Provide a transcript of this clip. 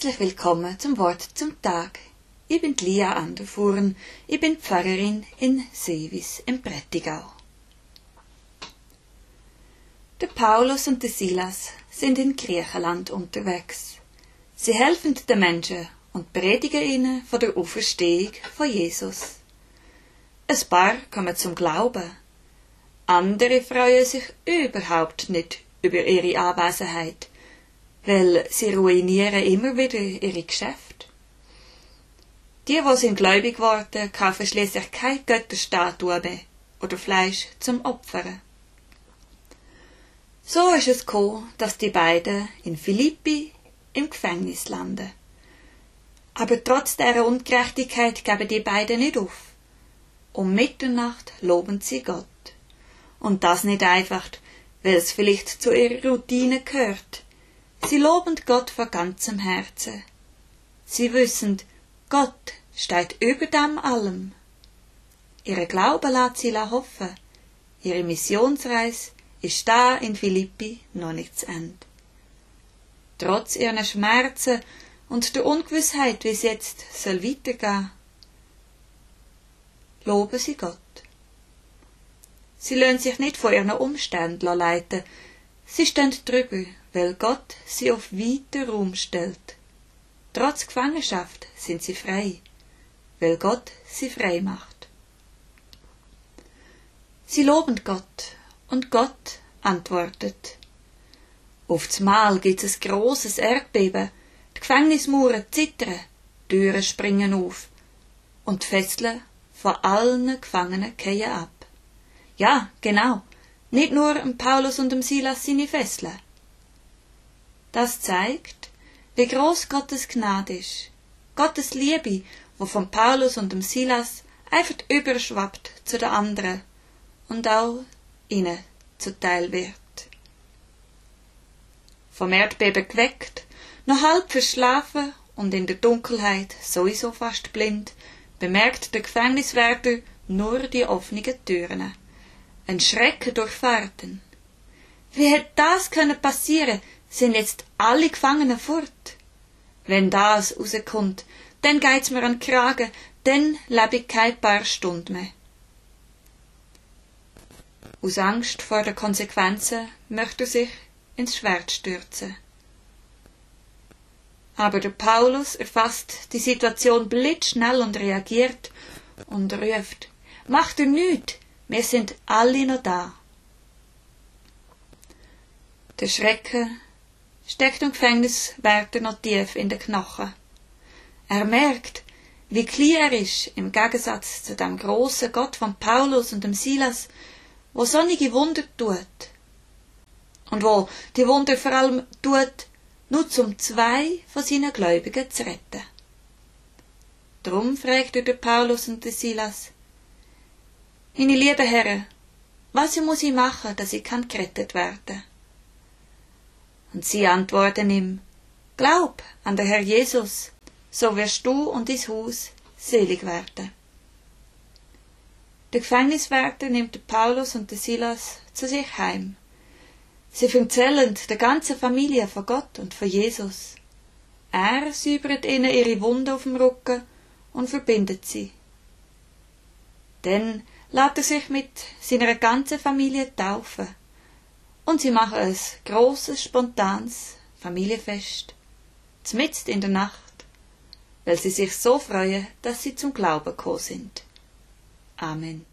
Herzlich willkommen zum Wort zum Tag. Ich bin Lia Anderfuhren, ich bin Pfarrerin in Seewis im Prättigau. Der Paulus und der Silas sind in Griechenland unterwegs. Sie helfen den Menschen und predigen ihnen von der Auferstehung von Jesus. Ein paar kommen zum Glauben. Andere freuen sich überhaupt nicht über ihre Anwesenheit weil sie ruinieren immer wieder ihre Geschäfte. Die, wo sind gläubig geworden, kaufen schließlich keine Götterstatue mehr oder Fleisch zum Opfern. So ist es gekommen, dass die beiden in Philippi im Gefängnis landen. Aber trotz der Ungerechtigkeit geben die beiden nicht auf. Um Mitternacht loben sie Gott. Und das nicht einfach, weil es vielleicht zu ihrer Routine gehört, Sie loben Gott von ganzem Herzen. Sie wissen, Gott steht über dem allem. Ihre Glaube lässt sie hoffen. Ihre Missionsreise ist da in Philippi noch nicht zu Ende. Trotz ihrer Schmerzen und der Ungewissheit, wie es jetzt soll weitergehen, loben sie Gott. Sie lassen sich nicht von ihren Umständen leiten, sie stehen drüber weil Gott sie auf weiter Ruhm stellt. Trotz Gefangenschaft sind sie frei, weil Gott sie frei macht. Sie loben Gott, und Gott antwortet. Aufs Mal gibt's es großes Erdbeben, die Gefängnismauern zittern, Türen springen auf, und die Fesseln von allen Gefangenen gehen ab. Ja, genau, nicht nur dem Paulus und dem Silas seine Fesseln. Das zeigt, wie groß Gottes Gnade ist. Gottes Liebe, wo von Paulus und dem Silas einfach überschwappt zu den anderen und auch ihnen zuteil wird. Vom Erdbeben geweckt, noch halb verschlafen und in der Dunkelheit sowieso fast blind, bemerkt der Gefängniswärter nur die offenen Türen. Ein Schreck durchfahrten. Wie hätte das können passieren, sind jetzt alle Gefangenen fort. Wenn das rauskommt, dann geht's mir an den Kragen, dann lebe ich kein paar Stunden mehr. Aus Angst vor den Konsequenzen möchte er sich ins Schwert stürzen. Aber der Paulus erfasst die Situation blitzschnell und reagiert und ruft, Macht er nüt, wir sind alle noch da. Der Schrecken steckt dem Gefängniswärter noch tief in den Knochen. Er merkt, wie klein er ist im Gegensatz zu dem großen Gott von Paulus und dem Silas, wo sonnige Wunder tut. Und wo die Wunder vor allem tut, nur zum zwei von seinen Gläubigen zu retten. Drum fragt er der Paulus und der Silas, meine lieben Herren, was muss ich machen, dass ich kann gerettet werden? Und sie antworten ihm, Glaub an der Herr Jesus, so wirst du und dein Haus selig werden. Der Gefängniswärter nimmt Paulus und Silas zu sich heim. Sie erzählen der ganzen Familie von Gott und von Jesus. Er säubert ihnen ihre Wunde auf dem Rücken und verbindet sie. Dann lässt er sich mit seiner ganzen Familie taufen und sie machen ein großes, spontanes Familienfest, mitten in der Nacht, weil sie sich so freuen, dass sie zum Glauben gekommen sind. Amen.